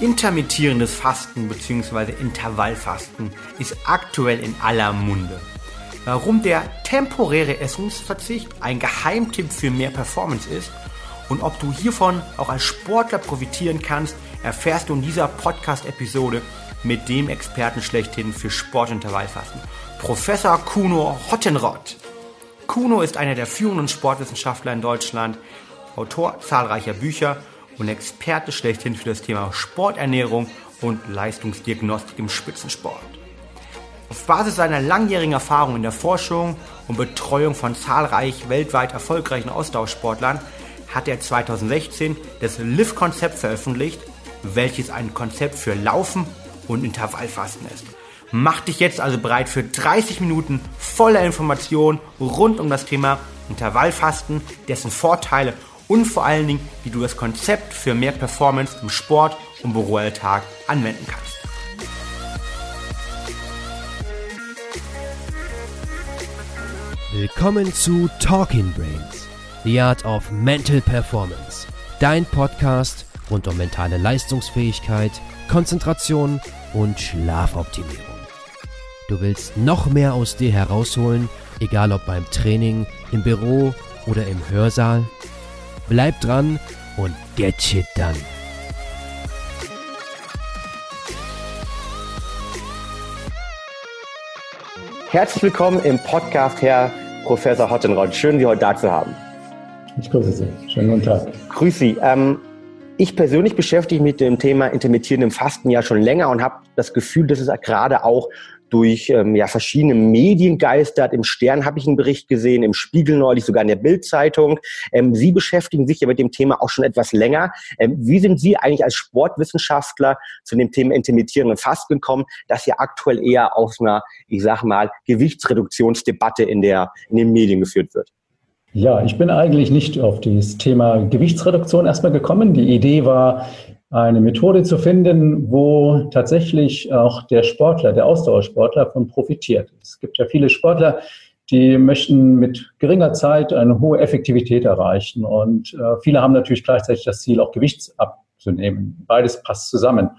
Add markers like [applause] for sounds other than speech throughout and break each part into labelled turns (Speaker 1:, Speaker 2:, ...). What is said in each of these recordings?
Speaker 1: Intermittierendes Fasten bzw. Intervallfasten ist aktuell in aller Munde. Warum der temporäre Essensverzicht ein Geheimtipp für mehr Performance ist und ob du hiervon auch als Sportler profitieren kannst, erfährst du in dieser Podcast-Episode mit dem Experten schlechthin für Sportintervallfasten, Professor Kuno Hottenrott. Kuno ist einer der führenden Sportwissenschaftler in Deutschland, Autor zahlreicher Bücher und Experte schlechthin für das Thema Sporternährung und Leistungsdiagnostik im Spitzensport. Auf Basis seiner langjährigen Erfahrung in der Forschung und Betreuung von zahlreich weltweit erfolgreichen Ausdauersportlern hat er 2016 das LIV-Konzept veröffentlicht, welches ein Konzept für Laufen und Intervallfasten ist. Mach dich jetzt also bereit für 30 Minuten voller Informationen rund um das Thema Intervallfasten, dessen Vorteile und vor allen Dingen, wie du das Konzept für mehr Performance im Sport und Büroalltag anwenden kannst.
Speaker 2: Willkommen zu Talking Brains, The Art of Mental Performance, dein Podcast rund um mentale Leistungsfähigkeit, Konzentration und Schlafoptimierung. Du willst noch mehr aus dir herausholen, egal ob beim Training, im Büro oder im Hörsaal? Bleib dran und get shit done.
Speaker 1: Herzlich willkommen im Podcast, Herr Professor Hottenrott. Schön, Sie heute da zu haben.
Speaker 3: Ich grüße Sie. Schönen guten Tag.
Speaker 1: Grüß Sie. Ähm, ich persönlich beschäftige mich mit dem Thema intermittierendem Fasten ja schon länger und habe das Gefühl, dass es gerade auch durch ähm, ja, verschiedene Medien geistert. Im Stern habe ich einen Bericht gesehen, im Spiegel neulich, sogar in der Bildzeitung. Ähm, Sie beschäftigen sich ja mit dem Thema auch schon etwas länger. Ähm, wie sind Sie eigentlich als Sportwissenschaftler zu dem Thema intermittierenden Fasten gekommen, das ja aktuell eher aus einer, ich sag mal, Gewichtsreduktionsdebatte in, der, in den Medien geführt wird?
Speaker 3: Ja, ich bin eigentlich nicht auf das Thema Gewichtsreduktion erstmal gekommen. Die Idee war, eine Methode zu finden, wo tatsächlich auch der Sportler, der Ausdauersportler von profitiert. Es gibt ja viele Sportler, die möchten mit geringer Zeit eine hohe Effektivität erreichen. Und äh, viele haben natürlich gleichzeitig das Ziel, auch Gewicht abzunehmen. Beides passt zusammen.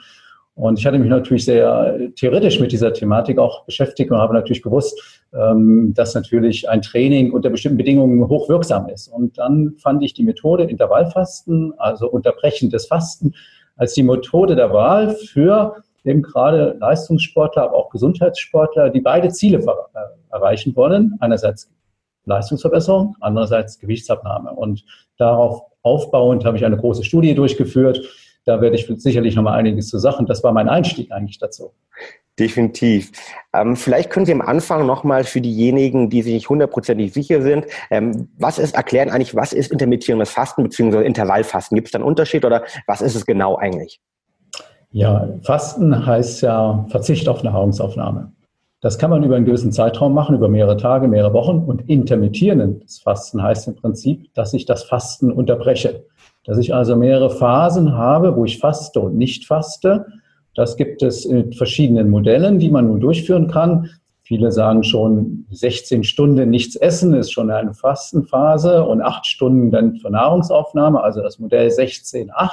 Speaker 3: Und ich hatte mich natürlich sehr theoretisch mit dieser Thematik auch beschäftigt und habe natürlich gewusst, ähm, dass natürlich ein Training unter bestimmten Bedingungen hochwirksam ist. Und dann fand ich die Methode Intervallfasten, also unterbrechendes Fasten, als die Methode der Wahl für eben gerade Leistungssportler, aber auch Gesundheitssportler, die beide Ziele äh, erreichen wollen. Einerseits Leistungsverbesserung, andererseits Gewichtsabnahme. Und darauf aufbauend habe ich eine große Studie durchgeführt. Da werde ich sicherlich noch mal einiges zu sagen. Das war mein Einstieg eigentlich dazu.
Speaker 1: Definitiv. Ähm, vielleicht können Sie am Anfang nochmal für diejenigen, die sich nicht hundertprozentig sicher sind, ähm, was ist, erklären eigentlich, was ist intermittierendes Fasten bzw. Intervallfasten? Gibt es da einen Unterschied oder was ist es genau eigentlich?
Speaker 3: Ja, Fasten heißt ja Verzicht auf Nahrungsaufnahme. Das kann man über einen gewissen Zeitraum machen, über mehrere Tage, mehrere Wochen. Und intermittierendes Fasten heißt im Prinzip, dass ich das Fasten unterbreche. Dass ich also mehrere Phasen habe, wo ich faste und nicht faste das gibt es in verschiedenen Modellen, die man nun durchführen kann. Viele sagen schon, 16 Stunden nichts essen ist schon eine Fastenphase und acht Stunden dann für Nahrungsaufnahme, also das Modell 16-8.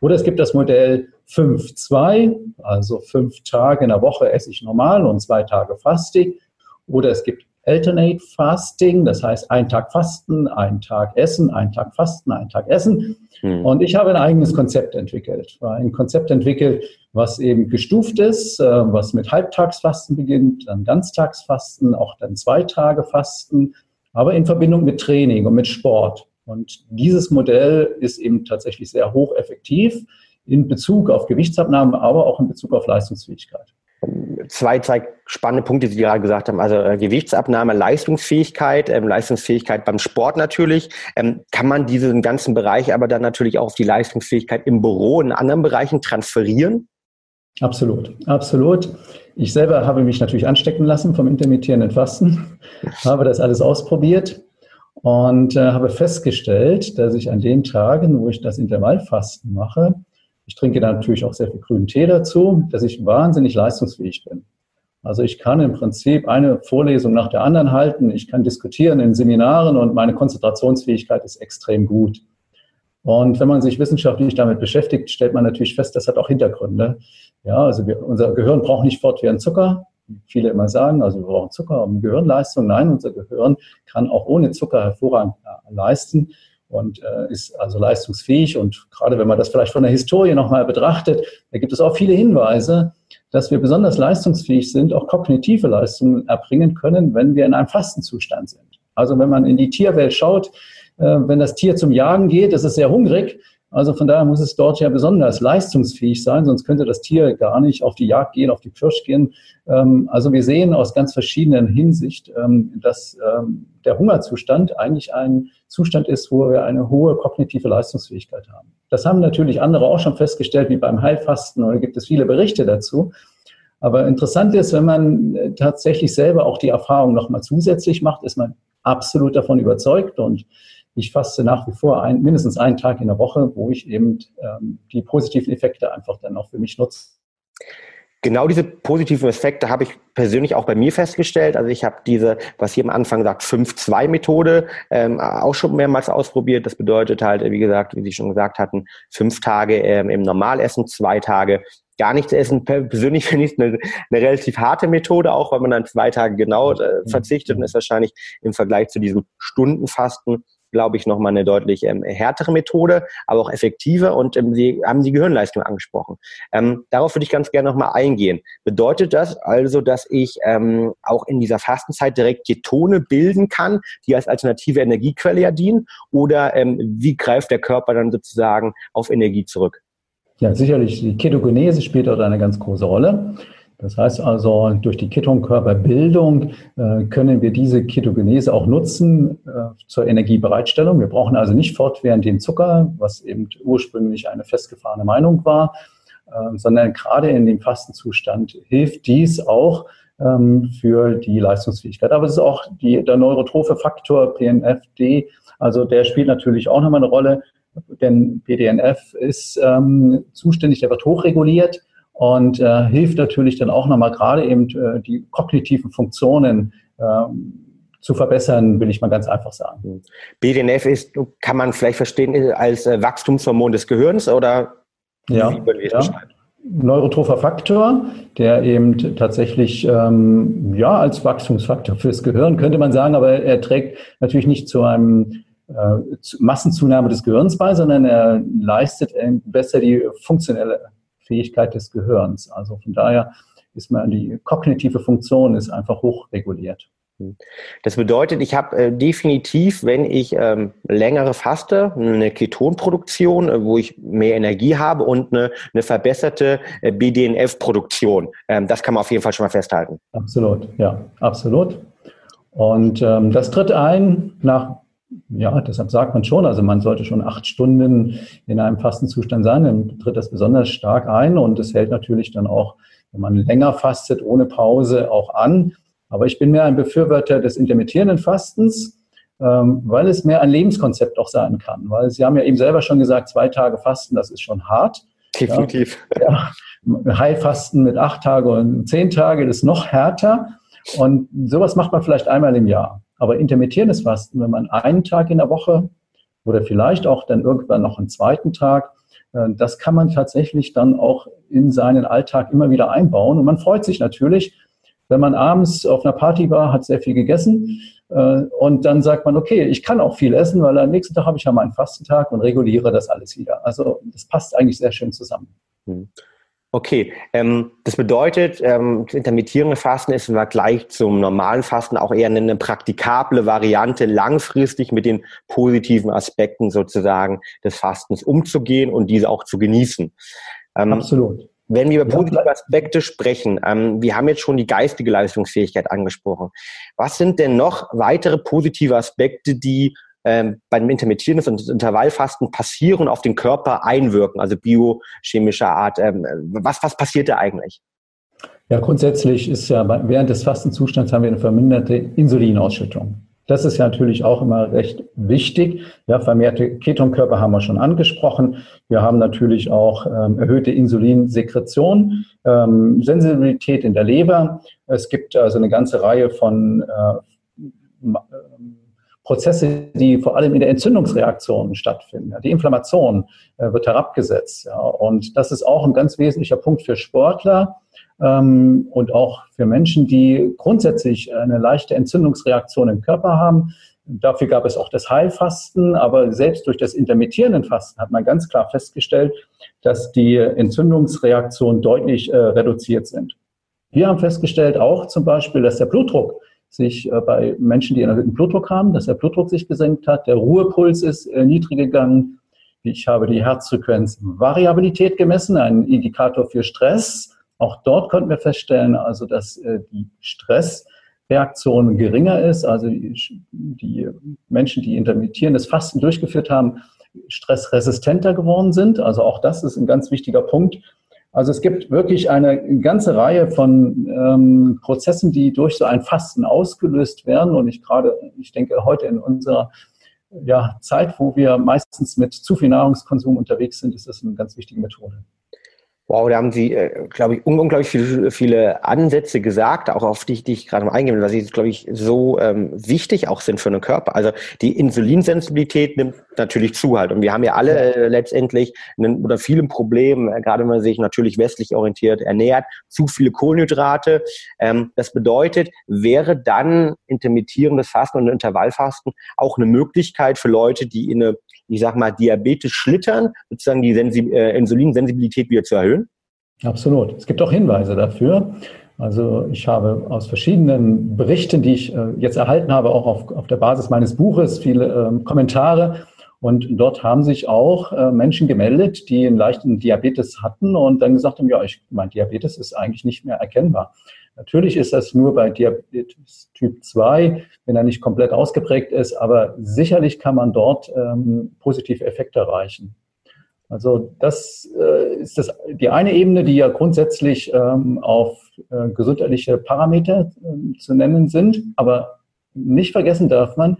Speaker 3: Oder es gibt das Modell 5-2, also fünf Tage in der Woche esse ich normal und zwei Tage fastig. Oder es gibt Alternate Fasting, das heißt ein Tag Fasten, ein Tag Essen, ein Tag Fasten, ein Tag Essen. Hm. Und ich habe ein eigenes Konzept entwickelt. Ein Konzept entwickelt, was eben gestuft ist, äh, was mit Halbtagsfasten beginnt, dann Ganztagsfasten, auch dann zwei Tage Fasten, aber in Verbindung mit Training und mit Sport. Und dieses Modell ist eben tatsächlich sehr hocheffektiv in Bezug auf Gewichtsabnahme, aber auch in Bezug auf Leistungsfähigkeit
Speaker 1: zwei, zwei spannende Punkte, die Sie gerade gesagt haben. Also äh, Gewichtsabnahme, Leistungsfähigkeit, ähm, Leistungsfähigkeit beim Sport natürlich. Ähm, kann man diesen ganzen Bereich aber dann natürlich auch auf die Leistungsfähigkeit im Büro und in anderen Bereichen transferieren?
Speaker 3: Absolut, absolut. Ich selber habe mich natürlich anstecken lassen vom intermittierenden Fasten, [laughs] habe das alles ausprobiert und äh, habe festgestellt, dass ich an den Tagen, wo ich das Intervallfasten mache, ich trinke natürlich auch sehr viel grünen Tee dazu, dass ich wahnsinnig leistungsfähig bin. Also ich kann im Prinzip eine Vorlesung nach der anderen halten, ich kann diskutieren in Seminaren und meine Konzentrationsfähigkeit ist extrem gut. Und wenn man sich wissenschaftlich damit beschäftigt, stellt man natürlich fest, das hat auch Hintergründe. Ja, also wir, unser Gehirn braucht nicht fortwährend Zucker, viele immer sagen, also wir brauchen Zucker um Gehirnleistung. Nein, unser Gehirn kann auch ohne Zucker hervorragend äh, leisten und äh, ist also leistungsfähig. Und gerade wenn man das vielleicht von der Historie nochmal betrachtet, da gibt es auch viele Hinweise, dass wir besonders leistungsfähig sind, auch kognitive Leistungen erbringen können, wenn wir in einem Fastenzustand sind. Also wenn man in die Tierwelt schaut, äh, wenn das Tier zum Jagen geht, ist es sehr hungrig. Also von daher muss es dort ja besonders leistungsfähig sein, sonst könnte das Tier gar nicht auf die Jagd gehen, auf die Pirsch gehen. Ähm, also wir sehen aus ganz verschiedenen Hinsicht, ähm, dass ähm, der Hungerzustand eigentlich ein Zustand ist, wo wir eine hohe kognitive Leistungsfähigkeit haben. Das haben natürlich andere auch schon festgestellt, wie beim Heilfasten, oder gibt es viele Berichte dazu. Aber interessant ist, wenn man äh, tatsächlich selber auch die Erfahrung nochmal zusätzlich macht, ist man absolut davon überzeugt und ich faste nach wie vor ein, mindestens einen Tag in der Woche, wo ich eben ähm, die positiven Effekte einfach dann auch für mich nutze.
Speaker 1: Genau diese positiven Effekte habe ich persönlich auch bei mir festgestellt. Also ich habe diese, was hier am Anfang sagt, 5-2-Methode ähm, auch schon mehrmals ausprobiert. Das bedeutet halt, wie gesagt, wie Sie schon gesagt hatten, fünf Tage ähm, im Normalessen, zwei Tage gar nichts essen. Persönlich [laughs] finde ich es eine, eine, relativ harte Methode, auch weil man dann zwei Tage genau äh, verzichtet und ist wahrscheinlich im Vergleich zu diesem Stundenfasten glaube ich, nochmal eine deutlich ähm, härtere Methode, aber auch effektiver. Und ähm, Sie haben die Gehirnleistung angesprochen. Ähm, darauf würde ich ganz gerne nochmal eingehen. Bedeutet das also, dass ich ähm, auch in dieser Fastenzeit direkt Ketone bilden kann, die als alternative Energiequelle ja dienen? Oder ähm, wie greift der Körper dann sozusagen auf Energie zurück?
Speaker 3: Ja, sicherlich. Die Ketogenese spielt dort eine ganz große Rolle. Das heißt also, durch die Ketonkörperbildung äh, können wir diese Ketogenese auch nutzen äh, zur Energiebereitstellung. Wir brauchen also nicht fortwährend den Zucker, was eben ursprünglich eine festgefahrene Meinung war, äh, sondern gerade in dem Fastenzustand hilft dies auch ähm, für die Leistungsfähigkeit. Aber es ist auch die, der neurotrophe Faktor PNFD, also der spielt natürlich auch nochmal eine Rolle, denn PDNF ist ähm, zuständig, der wird hochreguliert und äh, hilft natürlich dann auch nochmal gerade eben äh, die kognitiven Funktionen äh, zu verbessern, will ich mal ganz einfach sagen.
Speaker 1: BDNF ist, kann man vielleicht verstehen, als äh, Wachstumshormon des Gehirns oder
Speaker 3: ja, wie ja. Neurotropher Faktor, der eben tatsächlich ähm, ja als Wachstumsfaktor fürs Gehirn könnte man sagen, aber er trägt natürlich nicht zu einem äh, Massenzunahme des Gehirns bei, sondern er leistet besser die funktionelle Fähigkeit des Gehirns. Also von daher ist man die kognitive Funktion ist einfach hochreguliert.
Speaker 1: Das bedeutet, ich habe äh, definitiv, wenn ich ähm, längere faste, eine Ketonproduktion, äh, wo ich mehr Energie habe und eine, eine verbesserte äh, BDNF-Produktion. Ähm, das kann man auf jeden Fall schon mal festhalten.
Speaker 3: Absolut, ja, absolut. Und ähm, das tritt ein nach ja, deshalb sagt man schon, also man sollte schon acht Stunden in einem Fastenzustand sein, dann tritt das besonders stark ein und es hält natürlich dann auch, wenn man länger fastet, ohne Pause auch an. Aber ich bin mehr ein Befürworter des intermittierenden Fastens, ähm, weil es mehr ein Lebenskonzept auch sein kann. Weil Sie haben ja eben selber schon gesagt, zwei Tage Fasten, das ist schon hart.
Speaker 1: Definitiv.
Speaker 3: Ja, ja. Heilfasten mit acht Tage und zehn Tage, das ist noch härter. Und sowas macht man vielleicht einmal im Jahr. Aber intermittierendes Fasten, wenn man einen Tag in der Woche oder vielleicht auch dann irgendwann noch einen zweiten Tag, äh, das kann man tatsächlich dann auch in seinen Alltag immer wieder einbauen. Und man freut sich natürlich, wenn man abends auf einer Party war, hat sehr viel gegessen äh, und dann sagt man, okay, ich kann auch viel essen, weil am nächsten Tag habe ich ja meinen Fastentag und reguliere das alles wieder. Also das passt eigentlich sehr schön zusammen.
Speaker 1: Hm. Okay, ähm, das bedeutet, ähm, das intermittierende Fasten ist im Vergleich zum normalen Fasten auch eher eine praktikable Variante, langfristig mit den positiven Aspekten sozusagen des Fastens umzugehen und diese auch zu genießen.
Speaker 3: Ähm, Absolut.
Speaker 1: Wenn wir über positive Aspekte sprechen, ähm, wir haben jetzt schon die geistige Leistungsfähigkeit angesprochen. Was sind denn noch weitere positive Aspekte, die ähm, beim intermittierenden und Intervallfasten passieren auf den Körper einwirken, also biochemischer Art. Ähm, was, was passiert da eigentlich?
Speaker 3: Ja, grundsätzlich ist ja während des Fastenzustands haben wir eine verminderte Insulinausschüttung. Das ist ja natürlich auch immer recht wichtig. Ja, vermehrte Ketonkörper haben wir schon angesprochen. Wir haben natürlich auch ähm, erhöhte Insulinsekretion, ähm, Sensibilität in der Leber. Es gibt also eine ganze Reihe von äh, Prozesse, die vor allem in der Entzündungsreaktion stattfinden. Die Inflammation äh, wird herabgesetzt. Und das ist auch ein ganz wesentlicher Punkt für Sportler ähm, und auch für Menschen, die grundsätzlich eine leichte Entzündungsreaktion im Körper haben. Dafür gab es auch das Heilfasten, aber selbst durch das intermittierende Fasten hat man ganz klar festgestellt, dass die Entzündungsreaktionen deutlich äh, reduziert sind. Wir haben festgestellt auch zum Beispiel, dass der Blutdruck sich äh, bei Menschen, die einen erhöhten Blutdruck haben, dass der Blutdruck sich gesenkt hat, der Ruhepuls ist äh, niedrig gegangen. Ich habe die Herzfrequenzvariabilität gemessen, ein Indikator für Stress. Auch dort konnten wir feststellen, also dass äh, die Stressreaktion geringer ist. Also die Menschen, die intermittierendes Fasten durchgeführt haben, stressresistenter geworden sind. Also auch das ist ein ganz wichtiger Punkt. Also es gibt wirklich eine ganze Reihe von ähm, Prozessen, die durch so ein Fasten ausgelöst werden. Und ich gerade, ich denke, heute in unserer ja, Zeit, wo wir meistens mit zu viel Nahrungskonsum unterwegs sind, ist das eine ganz wichtige Methode.
Speaker 1: Wow, da haben Sie, äh, glaube ich, unglaublich viele, viele Ansätze gesagt, auch auf die, die ich gerade mal eingehen will, weil sie, glaube ich, so ähm, wichtig auch sind für den Körper. Also die Insulinsensibilität nimmt natürlich zu halt. Und wir haben ja alle äh, letztendlich einen, oder viele Probleme, äh, gerade wenn man sich natürlich westlich orientiert ernährt, zu viele Kohlenhydrate. Ähm, das bedeutet, wäre dann intermittierendes Fasten und Intervallfasten auch eine Möglichkeit für Leute, die in eine ich sag mal, Diabetes schlittern, sozusagen die Sensi äh, Insulinsensibilität wieder zu erhöhen?
Speaker 3: Absolut. Es gibt auch Hinweise dafür. Also ich habe aus verschiedenen Berichten, die ich äh, jetzt erhalten habe, auch auf, auf der Basis meines Buches, viele ähm, Kommentare. Und dort haben sich auch äh, Menschen gemeldet, die einen leichten Diabetes hatten und dann gesagt haben, ja, ich, mein Diabetes ist eigentlich nicht mehr erkennbar. Natürlich ist das nur bei Diabetes Typ 2, wenn er nicht komplett ausgeprägt ist, aber sicherlich kann man dort ähm, positive Effekte erreichen. Also das äh, ist das, die eine Ebene, die ja grundsätzlich ähm, auf äh, gesundheitliche Parameter äh, zu nennen sind, aber nicht vergessen darf man,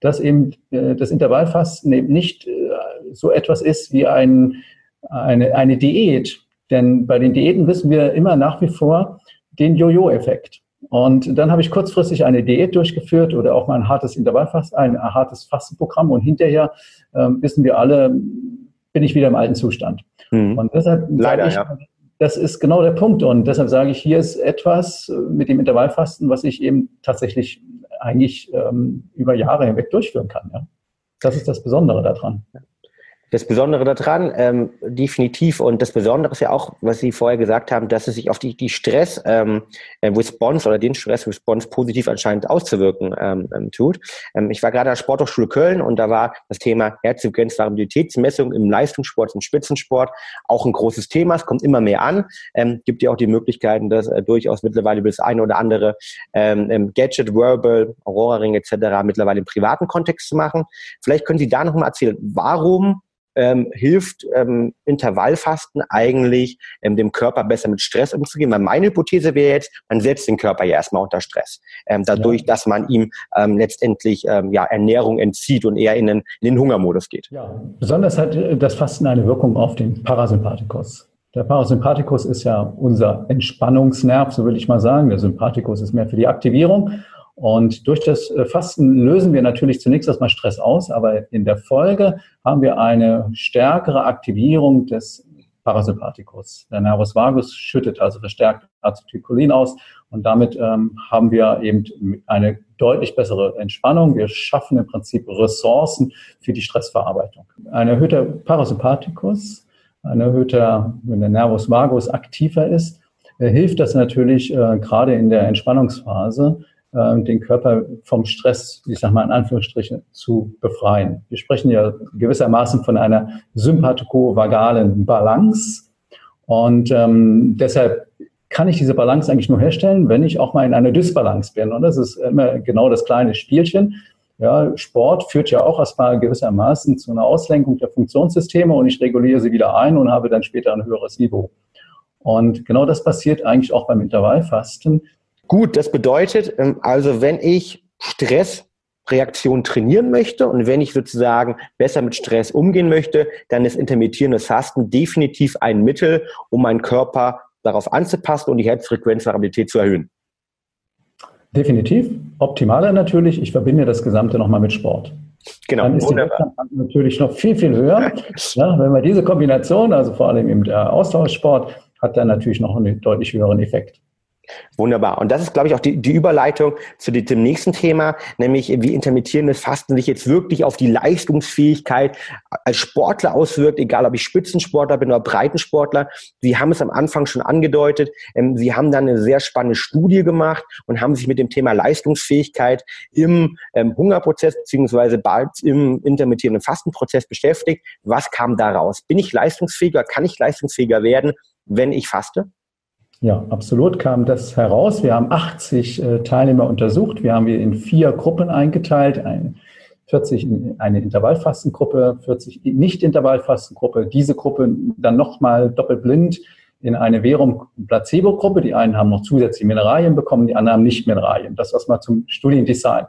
Speaker 3: dass eben äh, das Intervallfasten eben nicht äh, so etwas ist wie ein, eine, eine Diät. Denn bei den Diäten wissen wir immer nach wie vor, den Jojo-Effekt. Und dann habe ich kurzfristig eine Diät durchgeführt oder auch mal ein hartes Intervallfasten, ein hartes Fastenprogramm und hinterher äh, wissen wir alle, bin ich wieder im alten Zustand. Mhm. Und deshalb Leider, ich, ja. das ist genau der Punkt. Und deshalb sage ich, hier ist etwas mit dem Intervallfasten, was ich eben tatsächlich eigentlich ähm, über Jahre hinweg durchführen kann. Ja? Das ist das Besondere daran.
Speaker 1: Das Besondere daran, ähm, definitiv, und das Besondere ist ja auch, was Sie vorher gesagt haben, dass es sich auf die, die Stress-Response ähm, oder den Stress-Response positiv anscheinend auszuwirken ähm, ähm, tut. Ähm, ich war gerade an der Sporthochschule Köln und da war das Thema Herzfrequenzvariabilitätsmessung im Leistungssport, im Spitzensport auch ein großes Thema. Es kommt immer mehr an. Ähm, gibt ja auch die Möglichkeiten, das äh, durchaus mittlerweile bis eine oder andere ähm, Gadget, Wearable, Aurora-Ring etc. mittlerweile im privaten Kontext zu machen. Vielleicht können Sie da noch mal erzählen, warum ähm, hilft ähm, Intervallfasten eigentlich ähm, dem Körper besser mit Stress umzugehen? Weil meine Hypothese wäre jetzt, man setzt den Körper ja erstmal unter Stress. Ähm, dadurch, ja. dass man ihm ähm, letztendlich ähm, ja, Ernährung entzieht und eher in den, in den Hungermodus geht.
Speaker 3: Ja, besonders hat äh, das Fasten eine Wirkung auf den Parasympathikus. Der Parasympathikus ist ja unser Entspannungsnerv, so will ich mal sagen. Der Sympathikus ist mehr für die Aktivierung. Und durch das äh, Fasten lösen wir natürlich zunächst erstmal Stress aus, aber in der Folge haben wir eine stärkere Aktivierung des Parasympathikus. Der Nervus vagus schüttet also verstärkt Acetylcholin aus und damit ähm, haben wir eben eine deutlich bessere Entspannung. Wir schaffen im Prinzip Ressourcen für die Stressverarbeitung. Ein erhöhter Parasympathikus, ein erhöhter, wenn der Nervus vagus aktiver ist, äh, hilft das natürlich äh, gerade in der Entspannungsphase, äh, den Körper vom Stress, ich sage mal in Anführungsstrichen, zu befreien. Wir sprechen ja gewissermaßen von einer sympathiko-vagalen Balance. Und ähm, deshalb kann ich diese Balance eigentlich nur herstellen, wenn ich auch mal in einer Dysbalance bin. Und das ist immer genau das kleine Spielchen. Ja, Sport führt ja auch erstmal gewissermaßen zu einer Auslenkung der Funktionssysteme und ich reguliere sie wieder ein und habe dann später ein höheres Niveau. Und genau das passiert eigentlich auch beim Intervallfasten.
Speaker 1: Gut, das bedeutet ähm, also, wenn ich Stressreaktion trainieren möchte und wenn ich sozusagen besser mit Stress umgehen möchte, dann ist intermittierendes Fasten definitiv ein Mittel, um meinen Körper darauf anzupassen und die Herzfrequenzvariabilität zu erhöhen.
Speaker 3: Definitiv. Optimaler natürlich. Ich verbinde das Gesamte nochmal mit Sport. Genau. Dann ist wunderbar. die natürlich noch viel, viel höher. [laughs] ja, wenn wir diese Kombination, also vor allem im Austauschsport, hat dann natürlich noch einen deutlich höheren Effekt.
Speaker 1: Wunderbar. Und das ist, glaube ich, auch die, die Überleitung zu dem nächsten Thema, nämlich wie intermittierendes Fasten sich jetzt wirklich auf die Leistungsfähigkeit als Sportler auswirkt, egal ob ich Spitzensportler bin oder Breitensportler. Sie haben es am Anfang schon angedeutet. Ähm, Sie haben dann eine sehr spannende Studie gemacht und haben sich mit dem Thema Leistungsfähigkeit im ähm, Hungerprozess beziehungsweise bald im intermittierenden Fastenprozess beschäftigt. Was kam daraus? Bin ich leistungsfähiger? Kann ich leistungsfähiger werden, wenn ich faste?
Speaker 3: Ja, absolut kam das heraus. Wir haben 80 äh, Teilnehmer untersucht. Wir haben wir in vier Gruppen eingeteilt. Ein, 40 in eine Intervallfastengruppe, 40 Nicht-Intervallfastengruppe. Diese Gruppe dann nochmal doppelblind in eine Verum-Placebo-Gruppe. Die einen haben noch zusätzliche Mineralien bekommen, die anderen haben nicht Mineralien. Das was mal zum Studiendesign.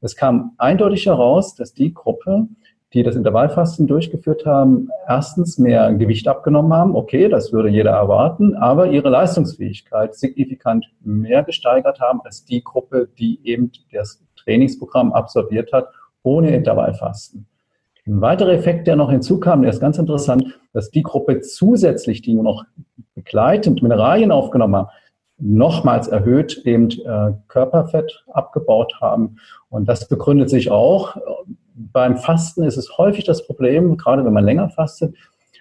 Speaker 3: Es kam eindeutig heraus, dass die Gruppe die das Intervallfasten durchgeführt haben, erstens mehr Gewicht abgenommen haben. Okay, das würde jeder erwarten, aber ihre Leistungsfähigkeit signifikant mehr gesteigert haben als die Gruppe, die eben das Trainingsprogramm absolviert hat, ohne Intervallfasten. Ein weiterer Effekt, der noch hinzukam, der ist ganz interessant, dass die Gruppe zusätzlich, die nur noch begleitend Mineralien aufgenommen haben, nochmals erhöht eben äh, Körperfett abgebaut haben. Und das begründet sich auch beim Fasten ist es häufig das Problem, gerade wenn man länger fastet,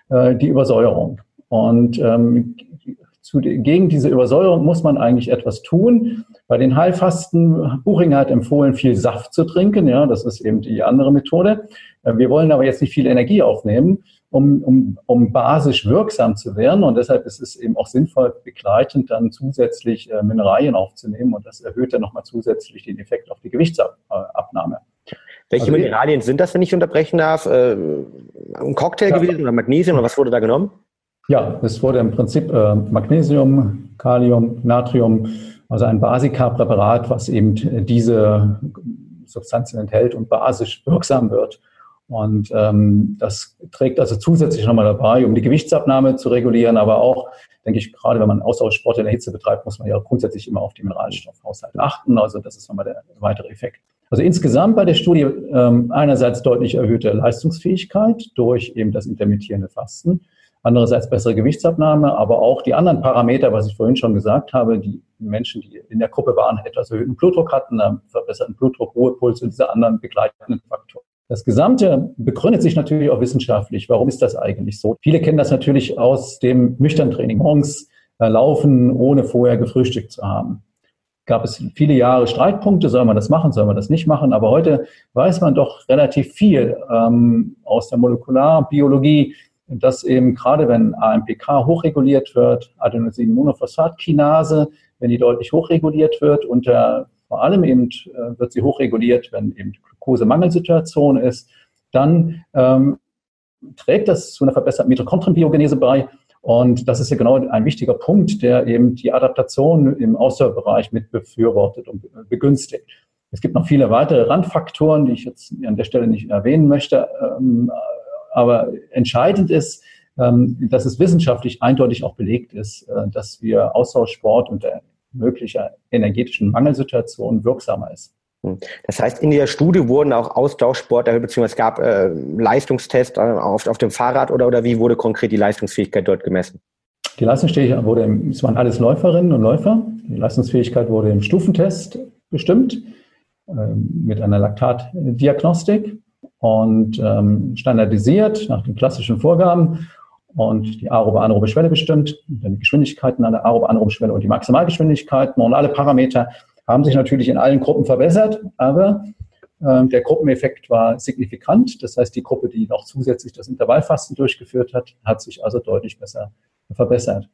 Speaker 3: äh, die Übersäuerung. Und ähm, gegen diese Übersäuerung muss man eigentlich etwas tun. Bei den Heilfasten, Buchinger hat empfohlen, viel Saft zu trinken. Ja, das ist eben die andere Methode. Äh, wir wollen aber jetzt nicht viel Energie aufnehmen, um, um, um basisch wirksam zu werden. Und deshalb ist es eben auch sinnvoll, begleitend dann zusätzlich äh, Mineralien aufzunehmen. Und das erhöht dann nochmal zusätzlich den Effekt auf die Gewichtsabnahme.
Speaker 1: Welche also, Mineralien sind das, wenn ich unterbrechen darf? Äh, ein Cocktail ja. gewesen oder Magnesium oder was wurde da genommen?
Speaker 3: Ja, es wurde im Prinzip äh, Magnesium, Kalium, Natrium, also ein Basika-Präparat, was eben diese Substanzen enthält und basisch wirksam wird. Und ähm, das trägt also zusätzlich nochmal dabei, um die Gewichtsabnahme zu regulieren, aber auch, denke ich, gerade wenn man Ausdauersport in der Hitze betreibt, muss man ja grundsätzlich immer auf die Mineralstoffhaushalte achten. Also das ist nochmal der weitere Effekt. Also insgesamt bei der Studie ähm, einerseits deutlich erhöhte Leistungsfähigkeit durch eben das intermittierende Fasten, andererseits bessere Gewichtsabnahme, aber auch die anderen Parameter, was ich vorhin schon gesagt habe, die Menschen, die in der Gruppe waren, etwas erhöhten Blutdruck hatten, einen verbesserten Blutdruck, Ruhepuls und diese anderen begleitenden Faktoren. Das Gesamte begründet sich natürlich auch wissenschaftlich. Warum ist das eigentlich so? Viele kennen das natürlich aus dem Nüchterntraining. Morgens äh, laufen, ohne vorher gefrühstückt zu haben gab es viele Jahre Streitpunkte, soll man das machen, soll man das nicht machen, aber heute weiß man doch relativ viel ähm, aus der Molekularbiologie, dass eben gerade wenn AMPK hochreguliert wird, Adenosinmonophosphatkinase, wenn die deutlich hochreguliert wird und äh, vor allem eben äh, wird sie hochreguliert, wenn eben Glukosemangelsituation ist, dann ähm, trägt das zu einer verbesserten Mitochondrienbiogenese bei und das ist ja genau ein wichtiger Punkt, der eben die Adaptation im Ausdauerbereich mit befürwortet und begünstigt. Es gibt noch viele weitere Randfaktoren, die ich jetzt an der Stelle nicht erwähnen möchte. Ähm, aber entscheidend ist, ähm, dass es wissenschaftlich eindeutig auch belegt ist, äh, dass wir Austauschsport unter möglicher energetischen Mangelsituation wirksamer ist.
Speaker 1: Hm. Das heißt, in der Studie wurden auch Austauschsportler, beziehungsweise es gab äh, Leistungstests äh, auf, auf dem Fahrrad oder, oder wie wurde konkret die Leistungsfähigkeit dort gemessen?
Speaker 3: Die Leistungsfähigkeit wurde, im, es waren alles Läuferinnen und Läufer. Die Leistungsfähigkeit wurde im Stufentest bestimmt äh, mit einer Laktatdiagnostik und ähm, standardisiert nach den klassischen Vorgaben und die aerobe anaerobe Schwelle bestimmt, dann die Geschwindigkeiten an der aerobe anaerobe Schwelle und die Maximalgeschwindigkeiten und alle Parameter haben sich natürlich in allen Gruppen verbessert, aber äh, der Gruppeneffekt war signifikant. Das heißt, die Gruppe, die noch zusätzlich das Intervallfasten durchgeführt hat, hat sich also deutlich besser verbessert.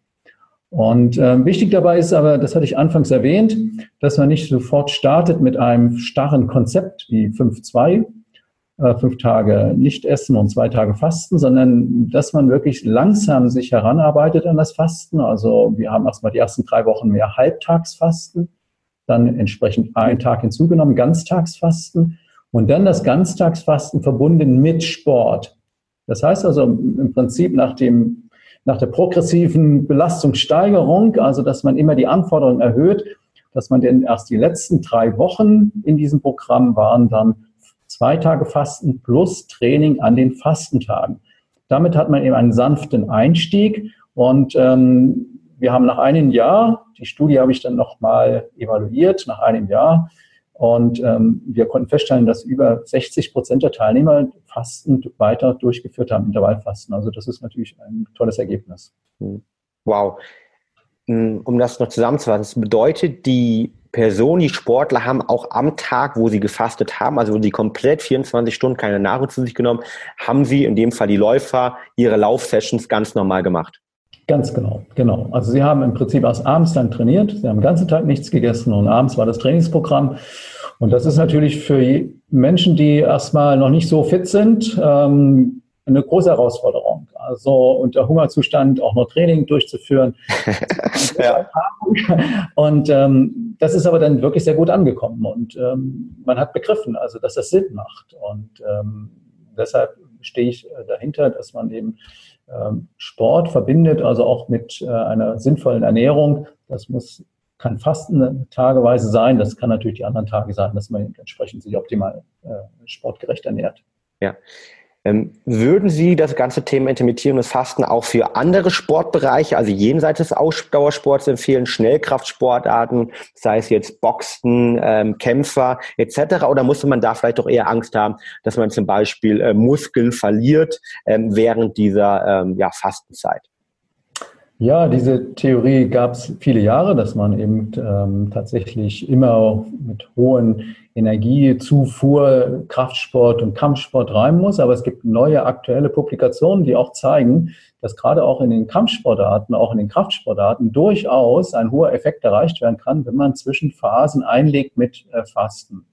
Speaker 3: Und äh, wichtig dabei ist aber, das hatte ich anfangs erwähnt, dass man nicht sofort startet mit einem starren Konzept wie 5-2, äh, fünf Tage nicht essen und zwei Tage fasten, sondern dass man wirklich langsam sich heranarbeitet an das Fasten. Also wir haben erstmal die ersten drei Wochen mehr Halbtagsfasten dann entsprechend einen Tag hinzugenommen, Ganztagsfasten und dann das Ganztagsfasten verbunden mit Sport. Das heißt also im Prinzip nach dem, nach der progressiven Belastungssteigerung, also dass man immer die Anforderungen erhöht, dass man denn erst die letzten drei Wochen in diesem Programm waren dann zwei Tage Fasten plus Training an den Fastentagen. Damit hat man eben einen sanften Einstieg und ähm, wir haben nach einem Jahr, die Studie habe ich dann nochmal evaluiert, nach einem Jahr, und ähm, wir konnten feststellen, dass über 60 Prozent der Teilnehmer Fasten weiter durchgeführt haben, Intervallfasten. Also das ist natürlich ein tolles Ergebnis.
Speaker 1: Hm. Wow. Hm, um das noch zusammenzufassen, das bedeutet, die Personen, die Sportler haben auch am Tag, wo sie gefastet haben, also wo sie komplett 24 Stunden keine Nahrung zu sich genommen, haben sie, in dem Fall die Läufer, ihre Laufsessions ganz normal gemacht.
Speaker 3: Ganz genau, genau. Also sie haben im Prinzip erst abends dann trainiert, sie haben den ganzen Tag nichts gegessen und abends war das Trainingsprogramm. Und das ist natürlich für Menschen, die erstmal noch nicht so fit sind, ähm, eine große Herausforderung. Also unter Hungerzustand auch noch Training durchzuführen. [laughs] ja. [laughs] Und ähm, das ist aber dann wirklich sehr gut angekommen und ähm, man hat begriffen, also dass das Sinn macht. Und ähm, deshalb stehe ich äh, dahinter, dass man eben Sport verbindet, also auch mit äh, einer sinnvollen Ernährung. Das muss, kann Fasten tageweise sein, das kann natürlich die anderen Tage sein, dass man entsprechend sich optimal äh, sportgerecht ernährt.
Speaker 1: Ja. Ähm, würden Sie das ganze Thema intermittierendes Fasten auch für andere Sportbereiche, also jenseits des Ausdauersports empfehlen, Schnellkraftsportarten, sei es jetzt Boxen, ähm, Kämpfer etc. Oder musste man da vielleicht doch eher Angst haben, dass man zum Beispiel äh, Muskeln verliert ähm, während dieser ähm, ja, Fastenzeit?
Speaker 3: Ja, diese Theorie gab es viele Jahre, dass man eben ähm, tatsächlich immer mit hohen Energiezufuhr, Kraftsport und Kampfsport rein muss. Aber es gibt neue aktuelle Publikationen, die auch zeigen, dass gerade auch in den Kampfsportarten, auch in den Kraftsportarten durchaus ein hoher Effekt erreicht werden kann, wenn man Zwischenphasen einlegt mit äh, Fasten.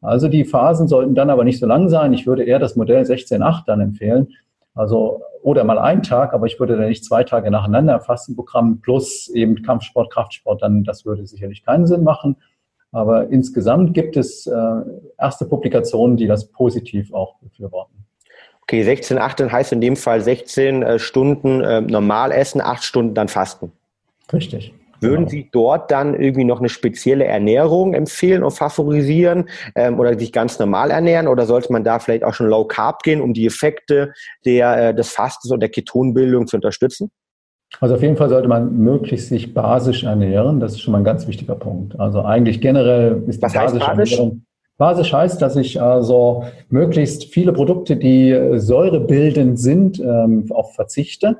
Speaker 3: Also die Phasen sollten dann aber nicht so lang sein. Ich würde eher das Modell 16.8 dann empfehlen. Also oder mal einen Tag, aber ich würde da nicht zwei Tage nacheinander Fastenprogramm plus eben Kampfsport, Kraftsport, dann das würde sicherlich keinen Sinn machen. Aber insgesamt gibt es äh, erste Publikationen, die das positiv auch befürworten.
Speaker 1: Okay, 16, 18 heißt in dem Fall 16 äh, Stunden äh, normal essen, 8 Stunden dann fasten.
Speaker 3: Richtig.
Speaker 1: Würden genau. Sie dort dann irgendwie noch eine spezielle Ernährung empfehlen und favorisieren ähm, oder sich ganz normal ernähren? Oder sollte man da vielleicht auch schon low carb gehen, um die Effekte der, äh, des Fastens und der Ketonbildung zu unterstützen?
Speaker 3: Also auf jeden Fall sollte man möglichst sich basisch ernähren. Das ist schon mal ein ganz wichtiger Punkt. Also eigentlich generell ist die
Speaker 1: Was basische basisch? Ernährung.
Speaker 3: Basisch heißt, dass ich also möglichst viele Produkte, die säurebildend sind, ähm, auch verzichte.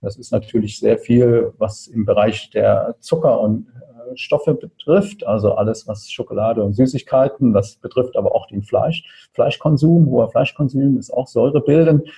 Speaker 3: Das ist natürlich sehr viel, was im Bereich der Zucker und äh, Stoffe betrifft, also alles, was Schokolade und Süßigkeiten, das betrifft aber auch den Fleisch, Fleischkonsum, hoher Fleischkonsum ist auch säurebildend.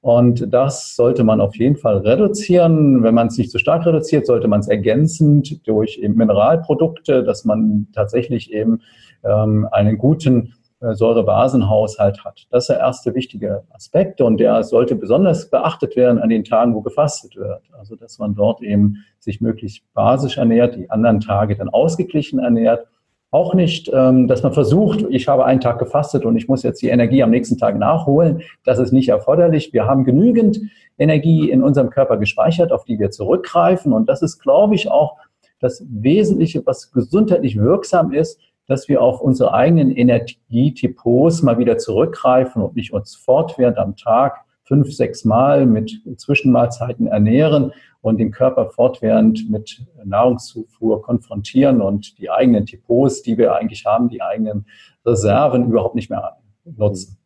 Speaker 3: Und das sollte man auf jeden Fall reduzieren. Wenn man es nicht zu stark reduziert, sollte man es ergänzend durch eben Mineralprodukte, dass man tatsächlich eben ähm, einen guten Säurebasenhaushalt hat. Das ist der erste wichtige Aspekt und der sollte besonders beachtet werden an den Tagen, wo gefastet wird. Also dass man dort eben sich möglichst basisch ernährt, die anderen Tage dann ausgeglichen ernährt auch nicht, ähm, dass man versucht, ich habe einen Tag gefastet und ich muss jetzt die Energie am nächsten Tag nachholen. Das ist nicht erforderlich. Wir haben genügend Energie in unserem Körper gespeichert, auf die wir zurückgreifen. Und das ist, glaube ich, auch das Wesentliche, was gesundheitlich wirksam ist, dass wir auf unsere eigenen Energiedepots mal wieder zurückgreifen und nicht uns fortwährend am Tag fünf, sechs Mal mit Zwischenmahlzeiten ernähren und den Körper fortwährend mit Nahrungszufuhr konfrontieren und die eigenen Depots, die wir eigentlich haben, die eigenen Reserven überhaupt nicht mehr nutzen.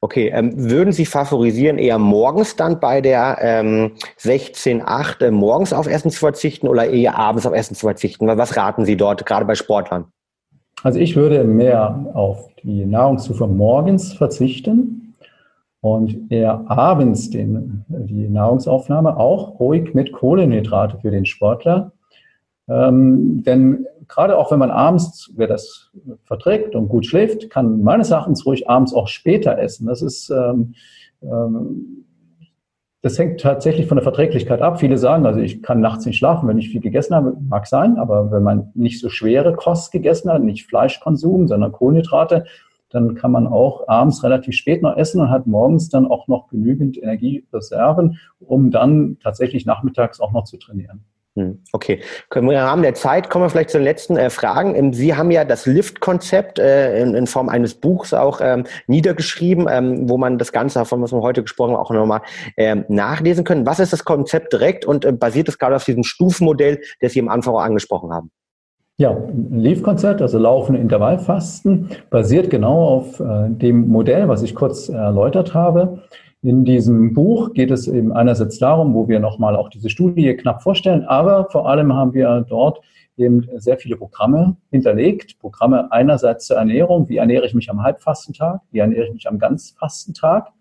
Speaker 1: Okay, ähm, würden Sie favorisieren, eher morgens dann bei der ähm, 16.8 äh, morgens auf Essen zu verzichten oder eher abends auf Essen zu verzichten? Was raten Sie dort, gerade bei Sportlern?
Speaker 3: Also ich würde mehr auf die Nahrungszufuhr morgens verzichten und eher abends den, die Nahrungsaufnahme auch ruhig mit Kohlenhydrate für den Sportler. Ähm, denn gerade auch wenn man abends, wer das verträgt und gut schläft, kann meines Erachtens ruhig abends auch später essen. Das ist, ähm, ähm, das hängt tatsächlich von der Verträglichkeit ab. Viele sagen, also ich kann nachts nicht schlafen, wenn ich viel gegessen habe, mag sein, aber wenn man nicht so schwere Kost gegessen hat, nicht Fleischkonsum, sondern Kohlenhydrate, dann kann man auch abends relativ spät noch essen und hat morgens dann auch noch genügend Energiereserven, um dann tatsächlich nachmittags auch noch zu trainieren.
Speaker 1: Hm, okay. Im Rahmen der Zeit kommen wir vielleicht zu den letzten äh, Fragen. Ähm, Sie haben ja das Lift-Konzept äh, in, in, Form eines Buchs auch ähm, niedergeschrieben, ähm, wo man das Ganze, von was wir heute gesprochen haben, auch nochmal ähm, nachlesen können. Was ist das Konzept direkt und äh, basiert es gerade auf diesem Stufenmodell, das Sie am Anfang auch angesprochen haben?
Speaker 3: Ja, Leaf-Konzept, also laufende Intervallfasten, basiert genau auf äh, dem Modell, was ich kurz erläutert habe. In diesem Buch geht es eben einerseits darum, wo wir nochmal auch diese Studie knapp vorstellen, aber vor allem haben wir dort eben sehr viele Programme hinterlegt. Programme einerseits zur Ernährung, wie ernähre ich mich am Halbfastentag, wie ernähre ich mich am Ganzfastentag,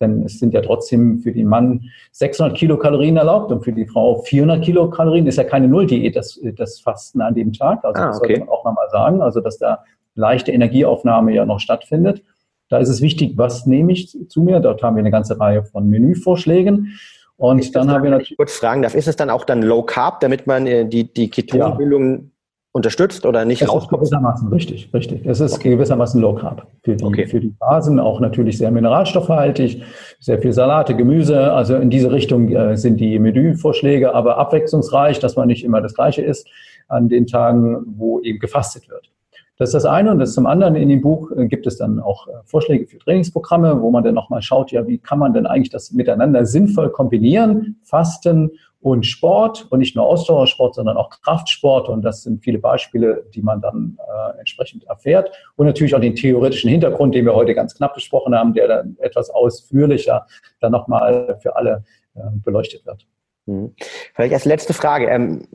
Speaker 3: denn es sind ja trotzdem für den Mann 600 Kilokalorien erlaubt und für die Frau 400 Kilokalorien. Ist ja keine Nulldiät, das, das Fasten an dem Tag. Also ah, okay. das sollte man auch nochmal sagen. Also dass da leichte Energieaufnahme ja noch stattfindet. Da ist es wichtig, was nehme ich zu mir. Dort haben wir eine ganze Reihe von Menüvorschlägen. Und ist dann haben wir natürlich.
Speaker 1: kurz fragen darf, ist es dann auch dann Low Carb, damit man äh, die, die Ketonbildung ja. unterstützt oder nicht
Speaker 3: es ist gewissermaßen richtig, richtig. Es ist okay. gewissermaßen Low Carb für die, okay. für die Basen, auch natürlich sehr mineralstoffhaltig, sehr viel Salate, Gemüse. Also in diese Richtung äh, sind die Menüvorschläge, aber abwechslungsreich, dass man nicht immer das Gleiche isst an den Tagen, wo eben gefastet wird. Das ist das eine. Und das zum anderen in dem Buch äh, gibt es dann auch äh, Vorschläge für Trainingsprogramme, wo man dann nochmal schaut, ja, wie kann man denn eigentlich das miteinander sinnvoll kombinieren? Fasten und Sport und nicht nur Ausdauersport, sondern auch Kraftsport. Und das sind viele Beispiele, die man dann äh, entsprechend erfährt. Und natürlich auch den theoretischen Hintergrund, den wir heute ganz knapp besprochen haben, der dann etwas ausführlicher dann nochmal für alle äh, beleuchtet wird.
Speaker 1: Hm. Vielleicht als letzte Frage. Ähm,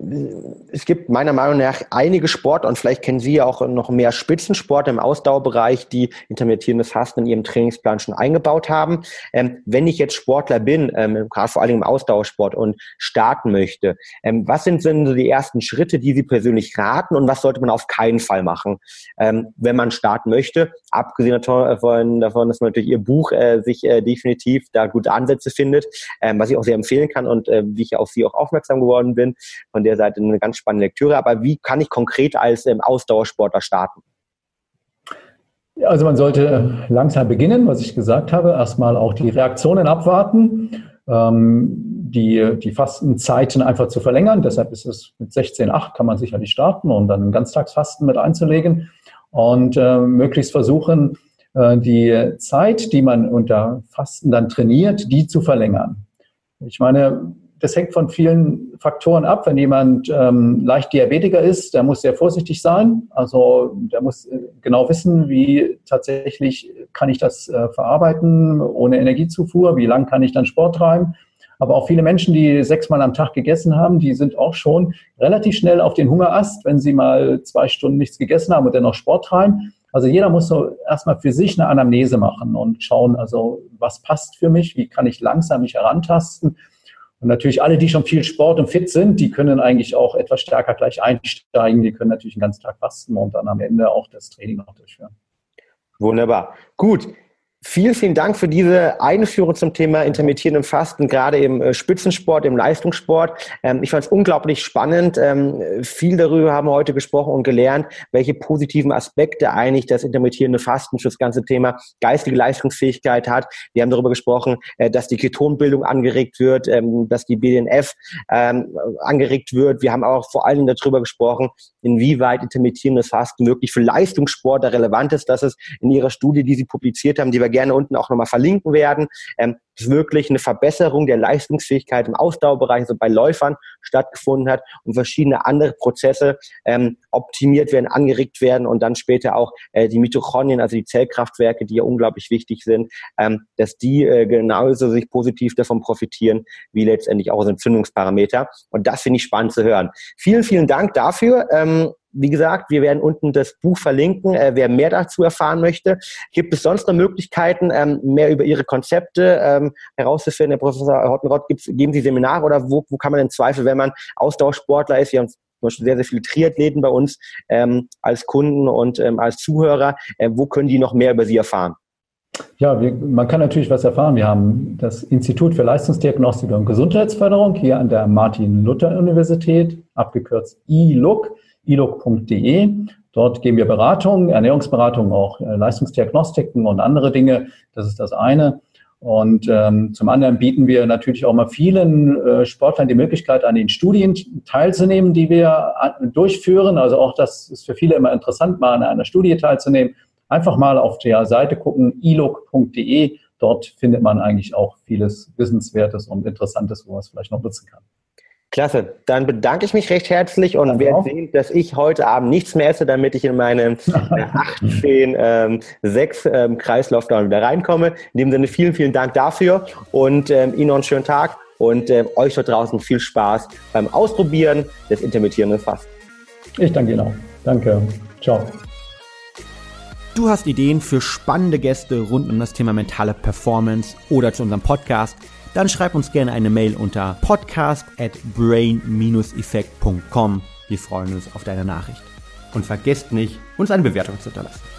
Speaker 1: es gibt meiner Meinung nach einige Sportler und vielleicht kennen Sie ja auch noch mehr Spitzensport im Ausdauerbereich, die intermittierendes Fasten in ihrem Trainingsplan schon eingebaut haben. Ähm, wenn ich jetzt Sportler bin, ähm, gerade vor allem im Ausdauersport und starten möchte, was sind denn so die ersten Schritte, die Sie persönlich raten und was sollte man auf keinen Fall machen, wenn man starten möchte? Abgesehen davon, dass man natürlich Ihr Buch äh, sich äh, definitiv da gute Ansätze findet, was ich auch sehr empfehlen kann und äh, wie ich auf Sie auch aufmerksam geworden bin. Von der Seite eine ganz spannende Lektüre. Aber wie kann ich konkret als ähm, Ausdauersportler starten?
Speaker 3: Also man sollte langsam beginnen, was ich gesagt habe. Erstmal auch die Reaktionen abwarten, ähm, die, die Fastenzeiten einfach zu verlängern. Deshalb ist es mit 16,8 kann man sicherlich starten und dann Ganztagsfasten mit einzulegen und äh, möglichst versuchen, äh, die Zeit, die man unter Fasten dann trainiert, die zu verlängern. Ich meine, das hängt von vielen Faktoren ab. Wenn jemand ähm, leicht Diabetiker ist, der muss sehr vorsichtig sein. Also der muss äh, genau wissen, wie tatsächlich kann ich das äh, verarbeiten ohne Energiezufuhr, wie lang kann ich dann Sport treiben. Aber auch viele Menschen, die sechsmal am Tag gegessen haben, die sind auch schon relativ schnell auf den Hungerast, wenn sie mal zwei Stunden nichts gegessen haben und dann noch Sport treiben. Also jeder muss so erstmal für sich eine Anamnese machen und schauen, also was passt für mich, wie kann ich langsam mich herantasten und natürlich alle, die schon viel Sport und fit sind, die können eigentlich auch etwas stärker gleich einsteigen. Die können natürlich den ganzen Tag fasten und dann am Ende auch das Training noch durchführen.
Speaker 1: Wunderbar. Gut. Vielen, vielen Dank für diese Einführung zum Thema intermittierendem Fasten, gerade im äh, Spitzensport, im Leistungssport. Ähm, ich fand es unglaublich spannend. Ähm, viel darüber haben wir heute gesprochen und gelernt, welche positiven Aspekte eigentlich das intermittierende Fasten für das ganze Thema geistige Leistungsfähigkeit hat. Wir haben darüber gesprochen, äh, dass die Ketonbildung angeregt wird, ähm, dass die BDNF angeregt wird. Wir haben auch vor allem darüber gesprochen, inwieweit intermittierendes Fasten wirklich für Leistungssportler relevant ist. Das ist in Ihrer Studie, die Sie publiziert haben, die wir gerne unten auch nochmal verlinken werden, ähm, wirklich eine Verbesserung der Leistungsfähigkeit im Ausdauerbereich, also bei Läufern stattgefunden hat und verschiedene andere Prozesse ähm, optimiert werden, angeregt werden und dann später auch äh, die Mitochondrien, also die Zellkraftwerke, die ja unglaublich wichtig sind, ähm, dass die äh, genauso sich positiv davon profitieren, wie letztendlich auch als Entzündungsparameter. Und das finde ich spannend zu hören. Vielen, vielen Dank dafür. Ähm, wie gesagt, wir werden unten das Buch verlinken, äh, wer mehr dazu erfahren möchte. Gibt es sonst noch Möglichkeiten, ähm, mehr über Ihre Konzepte ähm, herauszufinden? Herr Professor Hottenrott, geben Sie Seminare oder wo, wo kann man im Zweifel, wenn man Austauschsportler ist, wir haben zum Beispiel sehr, sehr viele Triathleten bei uns ähm, als Kunden und ähm, als Zuhörer, äh, wo können die noch mehr über Sie erfahren?
Speaker 3: Ja, wir, man kann natürlich was erfahren. Wir haben das Institut für Leistungsdiagnostik und Gesundheitsförderung hier an der Martin-Luther-Universität, abgekürzt ILUC ilog.de. Dort geben wir Beratungen, Ernährungsberatung, auch äh, Leistungsdiagnostiken und andere Dinge. Das ist das eine. Und ähm, zum anderen bieten wir natürlich auch mal vielen äh, Sportlern die Möglichkeit, an den Studien teilzunehmen, die wir durchführen. Also auch das ist für viele immer interessant, mal an einer Studie teilzunehmen. Einfach mal auf der Seite gucken, ilog.de. Dort findet man eigentlich auch vieles Wissenswertes und Interessantes, wo man es vielleicht noch nutzen kann.
Speaker 1: Klasse. Dann bedanke ich mich recht herzlich und Danke werde sehen, dass ich heute Abend nichts mehr esse, damit ich in meine 18, [laughs] ähm, 6 ähm, Kreislauf dann wieder reinkomme. In dem Sinne vielen, vielen Dank dafür und ähm, Ihnen noch einen schönen Tag und äh, euch da draußen viel Spaß beim Ausprobieren des intermittierenden Fasten.
Speaker 3: Ich danke Ihnen auch. Danke. Ciao.
Speaker 4: Du hast Ideen für spannende Gäste rund um das Thema mentale Performance oder zu unserem Podcast dann schreib uns gerne eine Mail unter podcast at brain-effekt.com. Wir freuen uns auf deine Nachricht. Und vergesst nicht, uns eine Bewertung zu hinterlassen.